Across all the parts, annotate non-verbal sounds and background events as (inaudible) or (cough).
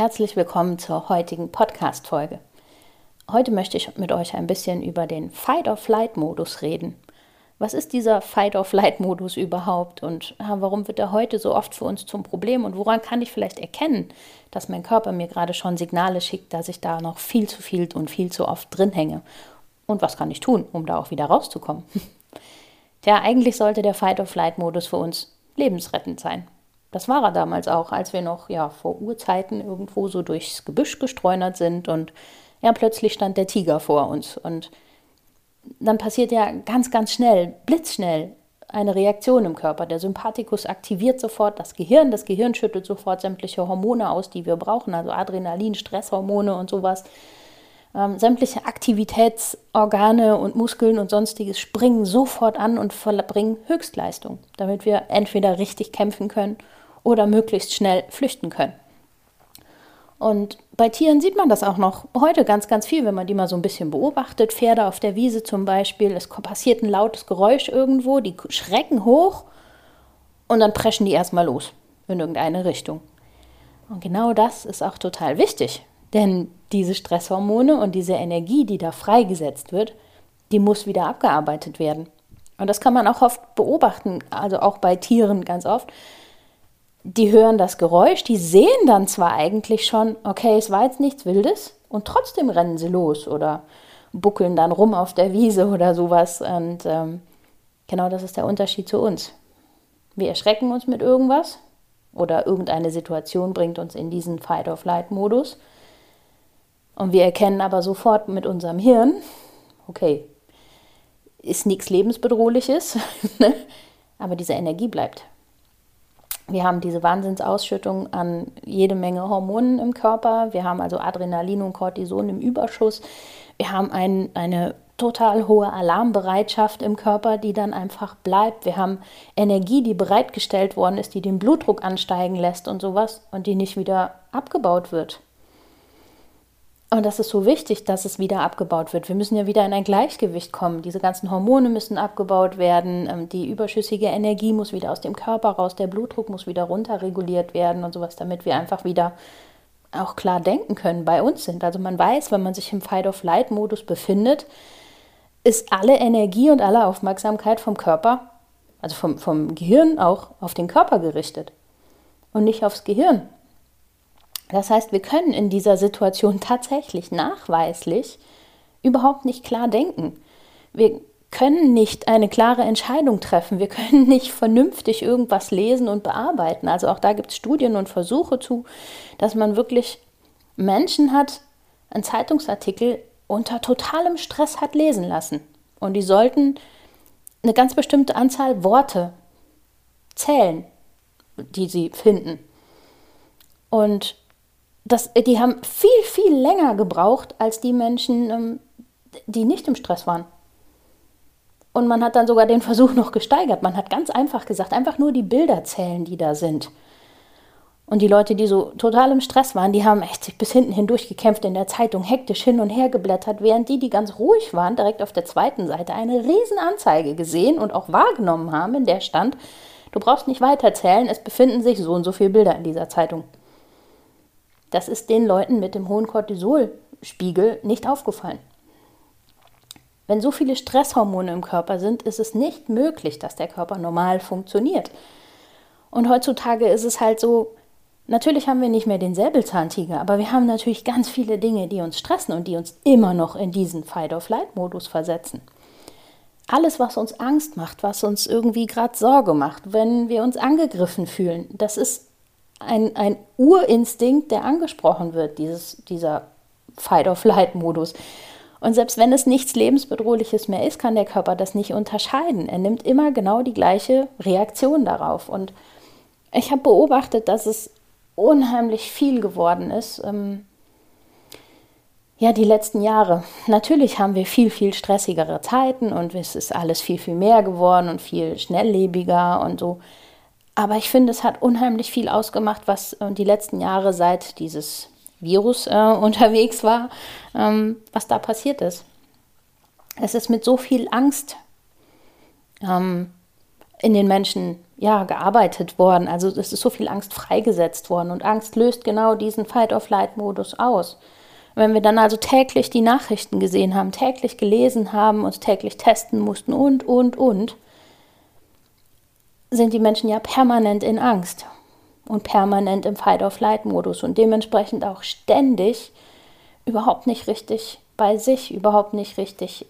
Herzlich willkommen zur heutigen Podcast-Folge. Heute möchte ich mit euch ein bisschen über den Fight-or-Flight-Modus reden. Was ist dieser Fight-or-Flight-Modus überhaupt und warum wird er heute so oft für uns zum Problem und woran kann ich vielleicht erkennen, dass mein Körper mir gerade schon Signale schickt, dass ich da noch viel zu viel und viel zu oft drin hänge? Und was kann ich tun, um da auch wieder rauszukommen? (laughs) Tja, eigentlich sollte der Fight-or-Flight-Modus für uns lebensrettend sein. Das war er damals auch, als wir noch ja vor Urzeiten irgendwo so durchs Gebüsch gestreunert sind und ja plötzlich stand der Tiger vor uns und dann passiert ja ganz ganz schnell, blitzschnell eine Reaktion im Körper. Der Sympathikus aktiviert sofort das Gehirn, das Gehirn schüttet sofort sämtliche Hormone aus, die wir brauchen, also Adrenalin, Stresshormone und sowas. Ähm, sämtliche Aktivitätsorgane und Muskeln und sonstiges springen sofort an und verbringen Höchstleistung, damit wir entweder richtig kämpfen können oder möglichst schnell flüchten können. Und bei Tieren sieht man das auch noch heute ganz, ganz viel, wenn man die mal so ein bisschen beobachtet. Pferde auf der Wiese zum Beispiel, es passiert ein lautes Geräusch irgendwo, die schrecken hoch und dann preschen die erstmal los in irgendeine Richtung. Und genau das ist auch total wichtig, denn diese Stresshormone und diese Energie, die da freigesetzt wird, die muss wieder abgearbeitet werden. Und das kann man auch oft beobachten, also auch bei Tieren ganz oft, die hören das Geräusch, die sehen dann zwar eigentlich schon, okay, es war jetzt nichts Wildes, und trotzdem rennen sie los oder buckeln dann rum auf der Wiese oder sowas. Und ähm, genau das ist der Unterschied zu uns. Wir erschrecken uns mit irgendwas oder irgendeine Situation bringt uns in diesen Fight-or-Flight-Modus. Und wir erkennen aber sofort mit unserem Hirn, okay, ist nichts Lebensbedrohliches, (laughs) ne? aber diese Energie bleibt. Wir haben diese Wahnsinnsausschüttung an jede Menge Hormonen im Körper. Wir haben also Adrenalin und Cortison im Überschuss. Wir haben ein, eine total hohe Alarmbereitschaft im Körper, die dann einfach bleibt. Wir haben Energie, die bereitgestellt worden ist, die den Blutdruck ansteigen lässt und sowas und die nicht wieder abgebaut wird. Und das ist so wichtig, dass es wieder abgebaut wird. Wir müssen ja wieder in ein Gleichgewicht kommen. Diese ganzen Hormone müssen abgebaut werden. Ähm, die überschüssige Energie muss wieder aus dem Körper raus. Der Blutdruck muss wieder runterreguliert werden und sowas, damit wir einfach wieder auch klar denken können, bei uns sind. Also man weiß, wenn man sich im Fight-of-Light-Modus befindet, ist alle Energie und alle Aufmerksamkeit vom Körper, also vom, vom Gehirn auch auf den Körper gerichtet und nicht aufs Gehirn. Das heißt, wir können in dieser Situation (laughs) tatsächlich nachweislich überhaupt nicht klar denken. Wir können nicht eine klare Entscheidung treffen. Wir können nicht vernünftig irgendwas lesen und bearbeiten. Also auch da gibt es Studien und Versuche zu, dass man wirklich Menschen hat, einen Zeitungsartikel unter totalem Stress hat lesen lassen. Und die sollten eine ganz bestimmte Anzahl Worte zählen, die sie finden. Und das, die haben viel, viel länger gebraucht als die Menschen, ähm, die nicht im Stress waren. Und man hat dann sogar den Versuch noch gesteigert. Man hat ganz einfach gesagt, einfach nur die Bilder zählen, die da sind. Und die Leute, die so total im Stress waren, die haben echt sich bis hinten hindurch gekämpft in der Zeitung, hektisch hin und her geblättert, während die, die ganz ruhig waren, direkt auf der zweiten Seite eine Riesenanzeige gesehen und auch wahrgenommen haben, in der stand, du brauchst nicht weiterzählen, es befinden sich so und so viele Bilder in dieser Zeitung. Das ist den Leuten mit dem hohen Cortisolspiegel nicht aufgefallen. Wenn so viele Stresshormone im Körper sind, ist es nicht möglich, dass der Körper normal funktioniert. Und heutzutage ist es halt so, natürlich haben wir nicht mehr den Säbelzahntiger, aber wir haben natürlich ganz viele Dinge, die uns stressen und die uns immer noch in diesen Fight-of-Flight-Modus versetzen. Alles, was uns Angst macht, was uns irgendwie gerade Sorge macht, wenn wir uns angegriffen fühlen, das ist ein, ein Urinstinkt, der angesprochen wird, dieses, dieser Fight-or-Flight-Modus. Und selbst wenn es nichts Lebensbedrohliches mehr ist, kann der Körper das nicht unterscheiden. Er nimmt immer genau die gleiche Reaktion darauf. Und ich habe beobachtet, dass es unheimlich viel geworden ist. Ähm, ja, die letzten Jahre. Natürlich haben wir viel, viel stressigere Zeiten und es ist alles viel, viel mehr geworden und viel schnelllebiger und so. Aber ich finde, es hat unheimlich viel ausgemacht, was äh, die letzten Jahre seit dieses Virus äh, (laughs) unterwegs war, ähm, was da passiert ist. Es ist mit so viel Angst ähm, in den Menschen ja, gearbeitet worden. Also es ist so viel Angst freigesetzt worden und Angst löst genau diesen Fight-of-Flight-Modus aus. Wenn wir dann also täglich die Nachrichten gesehen haben, täglich gelesen haben, uns täglich testen mussten und, und, und, sind die Menschen ja permanent in Angst und permanent im Fight-or-Flight-Modus und dementsprechend auch ständig überhaupt nicht richtig bei sich, überhaupt nicht richtig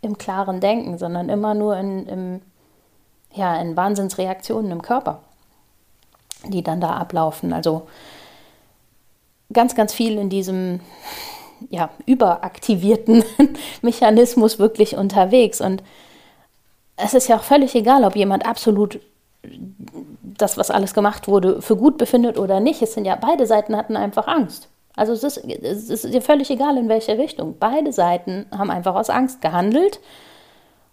im klaren Denken, sondern immer nur in, im, ja, in Wahnsinnsreaktionen im Körper, die dann da ablaufen. Also ganz, ganz viel in diesem ja, überaktivierten (laughs) Mechanismus wirklich unterwegs. Und es ist ja auch völlig egal, ob jemand absolut das, was alles gemacht wurde, für gut befindet oder nicht. Es sind ja beide Seiten hatten einfach Angst. Also es ist, es ist ja völlig egal, in welche Richtung. Beide Seiten haben einfach aus Angst gehandelt.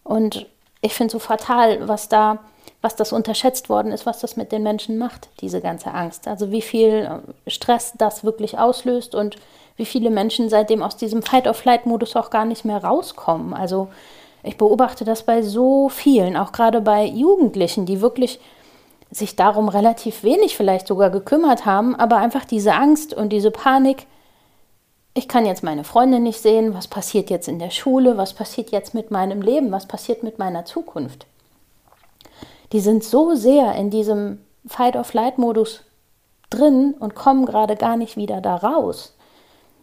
Und ich finde so fatal, was da was das unterschätzt worden ist, was das mit den Menschen macht, diese ganze Angst. Also wie viel äh, Stress das wirklich auslöst und wie viele Menschen seitdem aus diesem Fight-of-Flight-Modus auch gar nicht mehr rauskommen. Also ich beobachte das bei so vielen, auch gerade bei Jugendlichen, die wirklich sich darum relativ wenig vielleicht sogar gekümmert haben, aber einfach diese Angst und diese Panik, ich kann jetzt meine Freundin nicht sehen, was passiert jetzt in der Schule, was passiert jetzt mit meinem Leben, was passiert mit meiner Zukunft die sind so sehr in diesem Fight-of-Flight-Modus drin und kommen gerade gar nicht wieder da raus.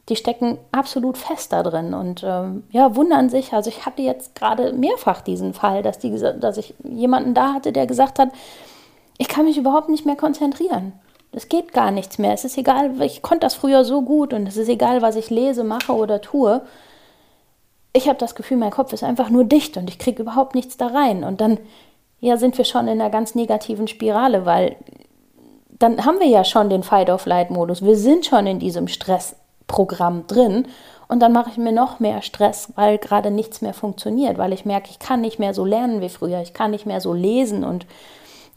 Die stecken absolut fest da drin und ähm, ja, wundern sich. Also ich hatte jetzt gerade mehrfach diesen Fall, dass, die, dass ich jemanden da hatte, der gesagt hat, ich kann mich überhaupt nicht mehr konzentrieren. Es geht gar nichts mehr. Es ist egal, ich konnte das früher so gut und es ist egal, was ich lese, mache oder tue. Ich habe das Gefühl, mein Kopf ist einfach nur dicht und ich kriege überhaupt nichts da rein. Und dann ja, sind wir schon in einer ganz negativen Spirale, weil dann haben wir ja schon den Fight-of-Light-Modus. Wir sind schon in diesem Stressprogramm drin und dann mache ich mir noch mehr Stress, weil gerade nichts mehr funktioniert, weil ich merke, ich kann nicht mehr so lernen wie früher, ich kann nicht mehr so lesen und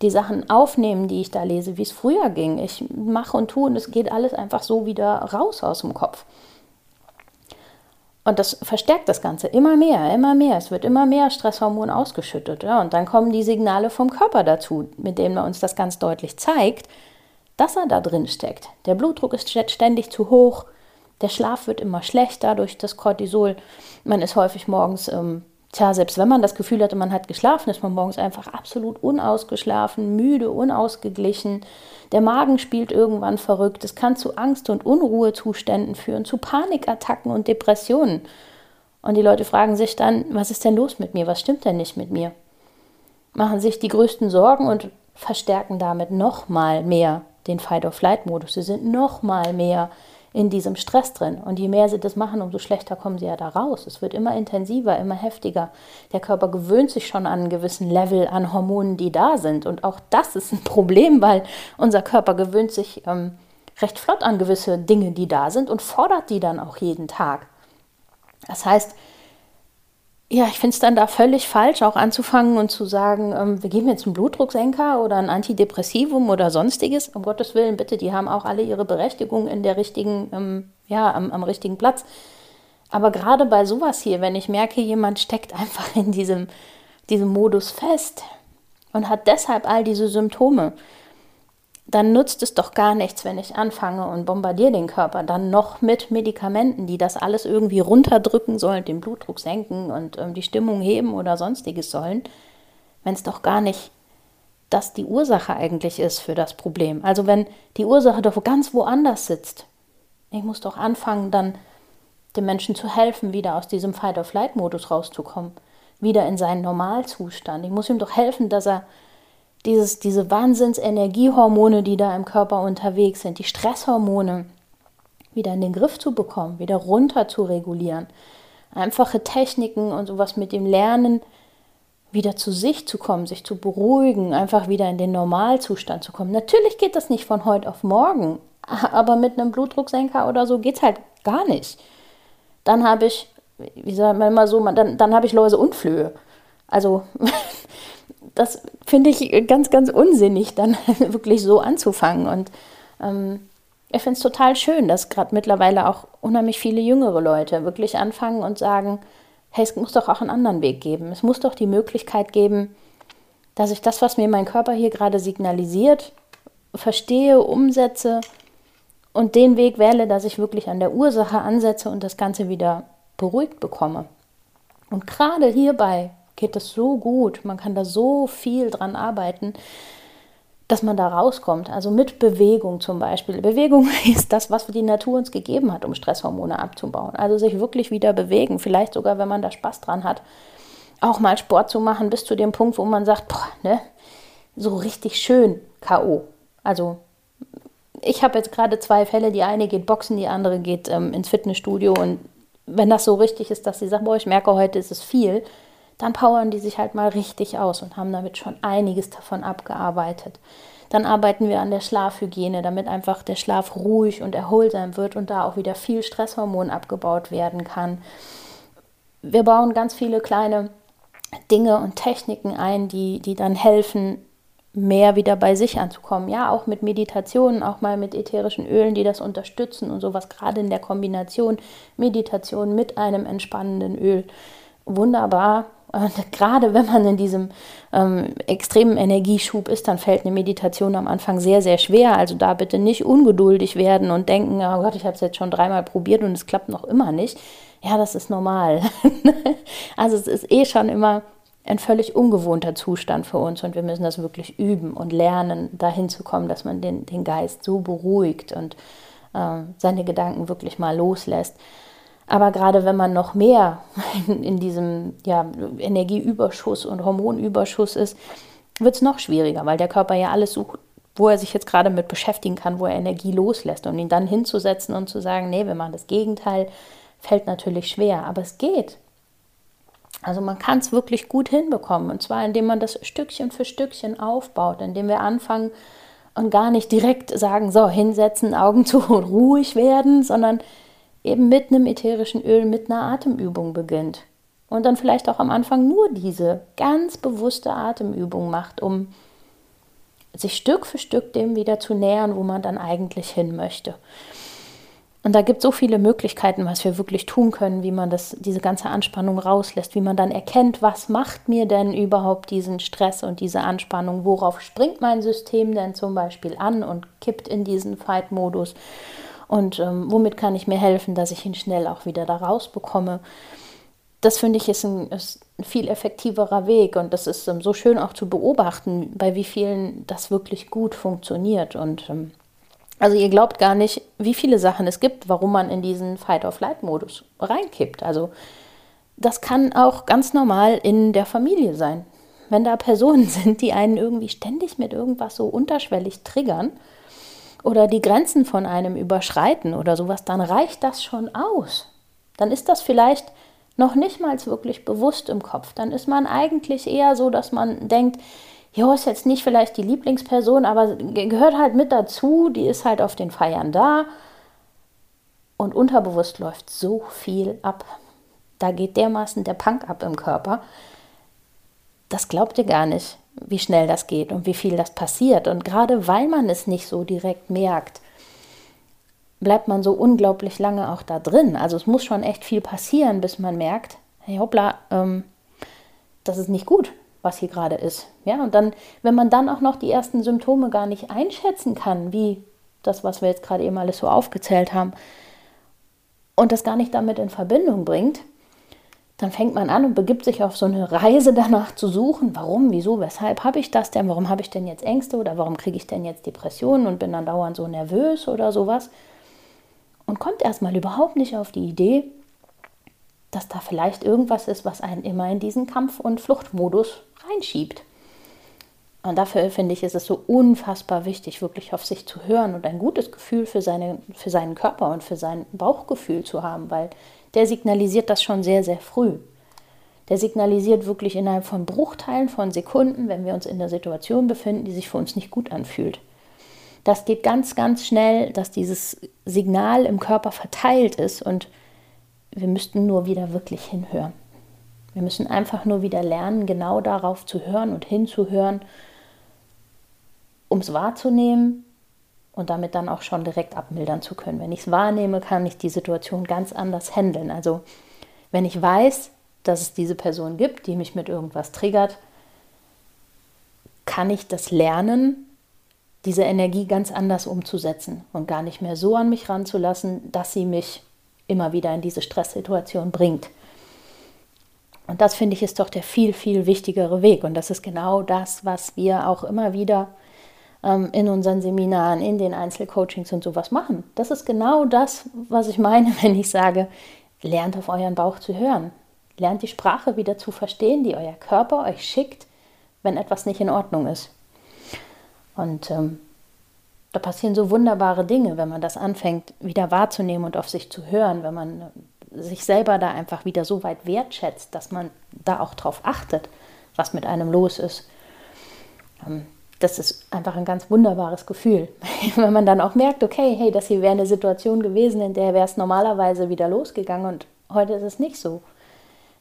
die Sachen aufnehmen, die ich da lese, wie es früher ging. Ich mache und tue und es geht alles einfach so wieder raus aus dem Kopf. Und das verstärkt das Ganze immer mehr, immer mehr. Es wird immer mehr Stresshormon ausgeschüttet. Ja? Und dann kommen die Signale vom Körper dazu, mit denen er uns das ganz deutlich zeigt, dass er da drin steckt. Der Blutdruck ist ständig zu hoch, der Schlaf wird immer schlechter durch das Cortisol. Man ist häufig morgens ähm, Tja, selbst wenn man das Gefühl hatte, man hat geschlafen, ist man morgens einfach absolut unausgeschlafen, müde, unausgeglichen. Der Magen spielt irgendwann verrückt. Es kann zu Angst- und Unruhezuständen führen, zu Panikattacken und Depressionen. Und die Leute fragen sich dann, was ist denn los mit mir? Was stimmt denn nicht mit mir? Machen sich die größten Sorgen und verstärken damit nochmal mehr den Fight-or-Flight-Modus. Sie sind nochmal mehr in diesem Stress drin. Und je mehr sie das machen, umso schlechter kommen sie ja da raus. Es wird immer intensiver, immer heftiger. Der Körper gewöhnt sich schon an einen gewissen Level an Hormonen, die da sind. Und auch das ist ein (laughs) Problem, weil unser Körper gewöhnt sich ähm, recht flott an gewisse Dinge, die da sind und fordert die dann auch jeden Tag. Das heißt, ja, ich finde es dann da völlig falsch, auch anzufangen und zu sagen, ähm, wir geben jetzt einen Blutdrucksenker oder ein Antidepressivum oder sonstiges. Um Gottes Willen, bitte, die haben auch alle ihre Berechtigung in der richtigen, ähm, ja, am, am richtigen Platz. Aber gerade bei sowas hier, wenn ich merke, jemand steckt (laughs) einfach in diesem, diesem Modus fest und hat deshalb all diese Symptome, dann nutzt es doch gar nichts, wenn ich anfange und bombardiere den Körper dann noch mit Medikamenten, die das alles irgendwie runterdrücken sollen, den Blutdruck senken und ähm, die Stimmung heben oder sonstiges sollen, wenn es doch gar nicht das die Ursache eigentlich ist für das Problem. Also wenn die Ursache doch ganz woanders sitzt. Ich muss doch anfangen, dann dem Menschen zu helfen, wieder aus diesem Fight-of-Flight-Modus rauszukommen, wieder in seinen Normalzustand. Ich muss ihm doch helfen, dass er dieses, diese Wahnsinns-Energiehormone, die da im Körper unterwegs sind, die Stresshormone wieder in den Griff zu bekommen, wieder runter zu regulieren. Einfache Techniken und sowas mit dem Lernen, wieder zu sich zu kommen, sich zu beruhigen, einfach wieder in den Normalzustand zu kommen. Natürlich geht das nicht von heute auf morgen, aber mit einem Blutdrucksenker oder so geht es halt gar nicht. Dann habe ich, wie sagt man immer so, dann, dann habe ich Läuse und Flöhe. Also (laughs) das finde ich ganz, ganz unsinnig, dann (laughs) wirklich so anzufangen. Und ähm, ich finde es total schön, dass gerade mittlerweile auch unheimlich viele jüngere Leute wirklich anfangen und sagen, hey, es muss doch auch einen anderen Weg geben. Es muss doch die Möglichkeit geben, dass ich das, was mir mein Körper hier gerade signalisiert, verstehe, umsetze und den Weg wähle, dass ich wirklich an der Ursache ansetze und das Ganze wieder beruhigt bekomme. Und gerade hierbei geht es so gut, man kann da so viel dran arbeiten, dass man da rauskommt. Also mit Bewegung zum Beispiel. Bewegung (laughs) ist das, was die Natur uns gegeben hat, um Stresshormone abzubauen. Also sich wirklich wieder bewegen, vielleicht sogar, wenn man da Spaß dran hat, auch mal Sport zu machen, bis zu dem Punkt, wo man sagt, boah, ne, so richtig schön K.O. Also ich habe jetzt gerade zwei Fälle, die eine geht boxen, die andere geht ähm, ins Fitnessstudio und wenn das so richtig ist, dass sie sagt, boah, ich merke, heute ist es viel, dann powern die sich halt mal richtig aus und haben damit schon einiges davon abgearbeitet. Dann arbeiten wir an der Schlafhygiene, damit einfach der Schlaf ruhig und erholsam wird und da auch wieder viel Stresshormon abgebaut werden kann. Wir bauen ganz viele kleine Dinge und Techniken ein, die, die dann helfen, mehr wieder bei sich anzukommen. Ja, auch mit Meditationen, auch mal mit ätherischen Ölen, die das unterstützen und sowas, gerade in der Kombination Meditation mit einem entspannenden Öl. Wunderbar und gerade wenn man in diesem ähm, extremen Energieschub ist, dann fällt eine Meditation am Anfang sehr, sehr schwer. Also da bitte nicht ungeduldig werden und denken, oh Gott, ich habe es jetzt schon dreimal probiert und es klappt noch immer nicht. Ja, das ist normal. (laughs) also es ist eh schon immer ein völlig ungewohnter Zustand für uns und wir müssen das wirklich üben und lernen, dahin zu kommen, dass man den, den Geist so beruhigt und äh, seine Gedanken wirklich mal loslässt. Aber gerade wenn man noch mehr (laughs) in, diesem ja, Energieüberschuss und Hormonüberschuss ist, wird es noch schwieriger, weil der Körper ja alles sucht, wo er sich jetzt gerade mit beschäftigen kann, wo er Energie loslässt. Und ihn dann hinzusetzen und zu sagen, nee, wir machen das Gegenteil, fällt natürlich schwer. Aber es geht. Also man kann es wirklich gut hinbekommen. Und zwar, indem man das Stückchen für Stückchen aufbaut, indem wir anfangen und gar nicht direkt sagen, so, hinsetzen, Augen zu (laughs) und ruhig werden, sondern eben mit einem ätherischen Öl, mit einer Atemübung beginnt. Und dann vielleicht auch am Anfang nur diese ganz bewusste Atemübung macht, um sich Stück für Stück dem wieder zu nähern, wo man dann eigentlich hin möchte. Und da gibt es so viele Möglichkeiten, was wir wirklich tun können, wie man das, diese ganze Anspannung rauslässt, wie man dann erkennt, was macht mir denn überhaupt diesen Stress und diese Anspannung, worauf springt mein System denn zum Beispiel an und kippt in diesen Fight-Modus und ähm, womit kann ich mir helfen, dass ich ihn schnell auch wieder da rausbekomme. Das finde ich ist ein, ist ein, viel effektiverer Weg und das ist ähm, so schön auch zu beobachten, bei wie vielen das wirklich gut funktioniert. Und ähm, also ihr glaubt gar nicht, wie viele Sachen es gibt, warum man in diesen Fight-of-Flight-Modus reinkippt. Also das kann auch ganz normal in der Familie sein. Wenn da Personen (laughs) sind, die einen irgendwie ständig mit irgendwas so unterschwellig triggern, oder die Grenzen von einem überschreiten oder sowas, dann reicht das schon aus. Dann ist das vielleicht noch nicht mal wirklich bewusst im Kopf. Dann ist man eigentlich eher so, dass man denkt, jo, ist jetzt nicht vielleicht die Lieblingsperson, aber gehört halt mit dazu, die ist halt auf den Feiern da. Und unterbewusst läuft so viel ab. Da geht dermaßen der Punk ab im Körper. Das glaubt ihr gar nicht wie schnell das geht und wie viel das passiert. Und gerade weil man es nicht so direkt merkt, bleibt man so unglaublich lange auch da drin. Also es muss schon echt viel passieren, bis man merkt, hey hoppla, ähm, das ist nicht gut, was hier gerade ist. Ja, und dann, wenn man dann auch noch die ersten Symptome gar nicht einschätzen kann, wie das, was wir jetzt gerade eben alles so aufgezählt haben, und das gar nicht damit in Verbindung bringt, dann fängt man an und begibt sich auf so eine Reise danach zu suchen, warum, wieso, weshalb habe ich das denn, warum habe ich denn jetzt Ängste oder warum kriege ich denn jetzt Depressionen und bin dann dauernd so nervös oder sowas. Und kommt erstmal überhaupt nicht auf die Idee, dass da vielleicht irgendwas ist, was einen immer in diesen Kampf- und Fluchtmodus reinschiebt. Und dafür finde ich, ist es so unfassbar wichtig, wirklich auf sich zu hören und ein gutes Gefühl für, seine, für seinen Körper und für sein Bauchgefühl zu haben, weil der signalisiert das schon sehr, sehr früh. Der signalisiert wirklich innerhalb von Bruchteilen von Sekunden, wenn wir uns in der Situation befinden, die sich für uns nicht gut anfühlt. Das geht ganz, ganz schnell, dass dieses Signal im Körper verteilt ist und wir müssten nur wieder wirklich hinhören. Wir müssen einfach nur wieder lernen, genau darauf zu hören und hinzuhören, um es wahrzunehmen und damit dann auch schon direkt abmildern zu können. Wenn ich es wahrnehme, kann ich die Situation ganz anders handeln. Also wenn ich weiß, dass es diese Person gibt, die mich mit irgendwas triggert, kann ich das lernen, diese Energie ganz anders umzusetzen und gar nicht mehr so an mich ranzulassen, dass sie mich immer wieder in diese Stresssituation bringt. Und das finde ich ist doch der viel, viel wichtigere Weg. Und das ist genau das, was wir auch immer wieder in unseren Seminaren, in den Einzelcoachings und sowas machen. Das ist genau das, was ich meine, (laughs) wenn ich sage, lernt auf euren Bauch zu hören. Lernt die Sprache wieder zu verstehen, die euer Körper euch schickt, wenn etwas nicht in Ordnung ist. Und ähm, da passieren so wunderbare Dinge, wenn man das anfängt, wieder wahrzunehmen und auf sich zu hören, wenn man äh, sich selber da einfach wieder so weit wertschätzt, dass man da auch drauf achtet, was mit einem los ist. Ähm, das ist einfach ein ganz wunderbares Gefühl, (laughs) wenn man dann auch merkt, okay, hey, das hier wäre eine Situation gewesen, in der wäre es normalerweise wieder losgegangen und heute ist es nicht so.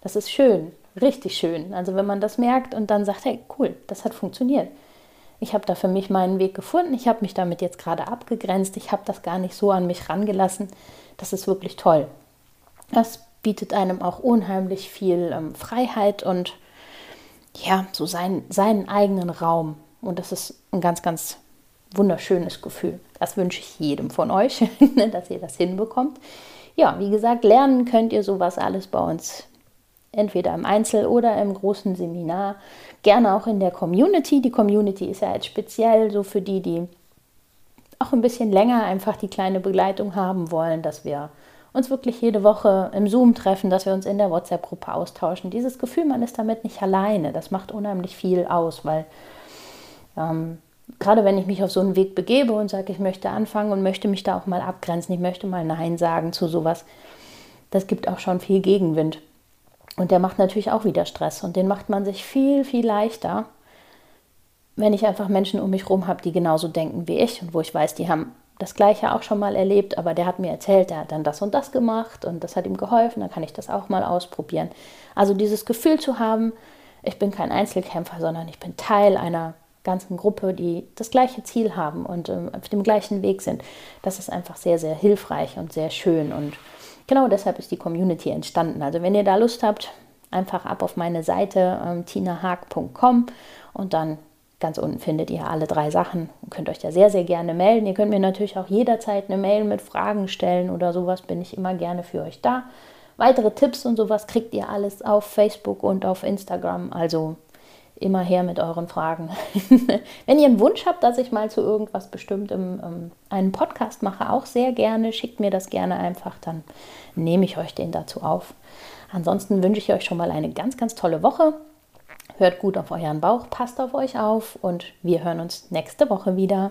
Das ist schön, richtig schön. Also wenn man das merkt und dann sagt, hey, cool, das hat funktioniert. Ich habe da für mich meinen Weg gefunden. Ich habe mich damit jetzt gerade abgegrenzt. Ich habe das gar nicht so an mich rangelassen. Das ist wirklich toll. Das bietet einem auch unheimlich viel ähm, Freiheit und ja, so sein, seinen eigenen Raum. Und das ist ein ganz, ganz wunderschönes Gefühl. Das wünsche ich jedem von euch, (laughs) dass ihr das hinbekommt. Ja, wie gesagt, lernen könnt ihr sowas alles bei uns entweder im Einzel- oder im großen Seminar, gerne auch in der Community. Die Community ist ja jetzt speziell so für die, die auch ein bisschen länger einfach die kleine Begleitung haben wollen, dass wir uns wirklich jede Woche im Zoom treffen, dass wir uns in der WhatsApp-Gruppe austauschen. Dieses Gefühl, man ist damit nicht alleine, das macht unheimlich viel aus, weil ähm, gerade wenn ich mich auf so einen Weg begebe und sage, ich möchte anfangen und möchte mich da auch mal abgrenzen, ich möchte mal Nein sagen zu sowas, das gibt auch schon viel Gegenwind. Und der macht natürlich auch wieder Stress und den macht man sich viel, viel leichter, wenn ich einfach Menschen um mich herum habe, die genauso denken wie ich und wo ich weiß, die haben das Gleiche auch schon mal erlebt, aber der hat mir erzählt, der hat dann das und das gemacht und das hat ihm geholfen, dann kann ich das auch mal ausprobieren. Also dieses Gefühl zu haben, ich bin kein Einzelkämpfer, sondern ich bin Teil einer ganzen Gruppe, die das gleiche Ziel haben und ähm, auf dem gleichen Weg sind, das ist einfach sehr, sehr hilfreich und sehr schön und genau deshalb ist die Community entstanden. Also wenn ihr da Lust habt, einfach ab auf meine Seite ähm, und dann ganz unten findet ihr alle drei Sachen und könnt euch da sehr, sehr gerne melden. Ihr könnt mir natürlich auch jederzeit eine Mail mit Fragen stellen oder sowas, bin ich immer gerne für euch da. Weitere Tipps und sowas kriegt ihr alles auf Facebook und auf Instagram. Also immer her mit euren Fragen. (laughs) Wenn ihr einen Wunsch habt, dass ich mal zu irgendwas Bestimmtem ähm, einen Podcast mache, auch sehr gerne, schickt mir das gerne einfach, dann nehme ich euch den dazu auf. Ansonsten wünsche ich euch schon mal eine ganz, ganz tolle Woche. Hört gut auf euren Bauch, passt auf euch auf und wir hören uns nächste Woche wieder.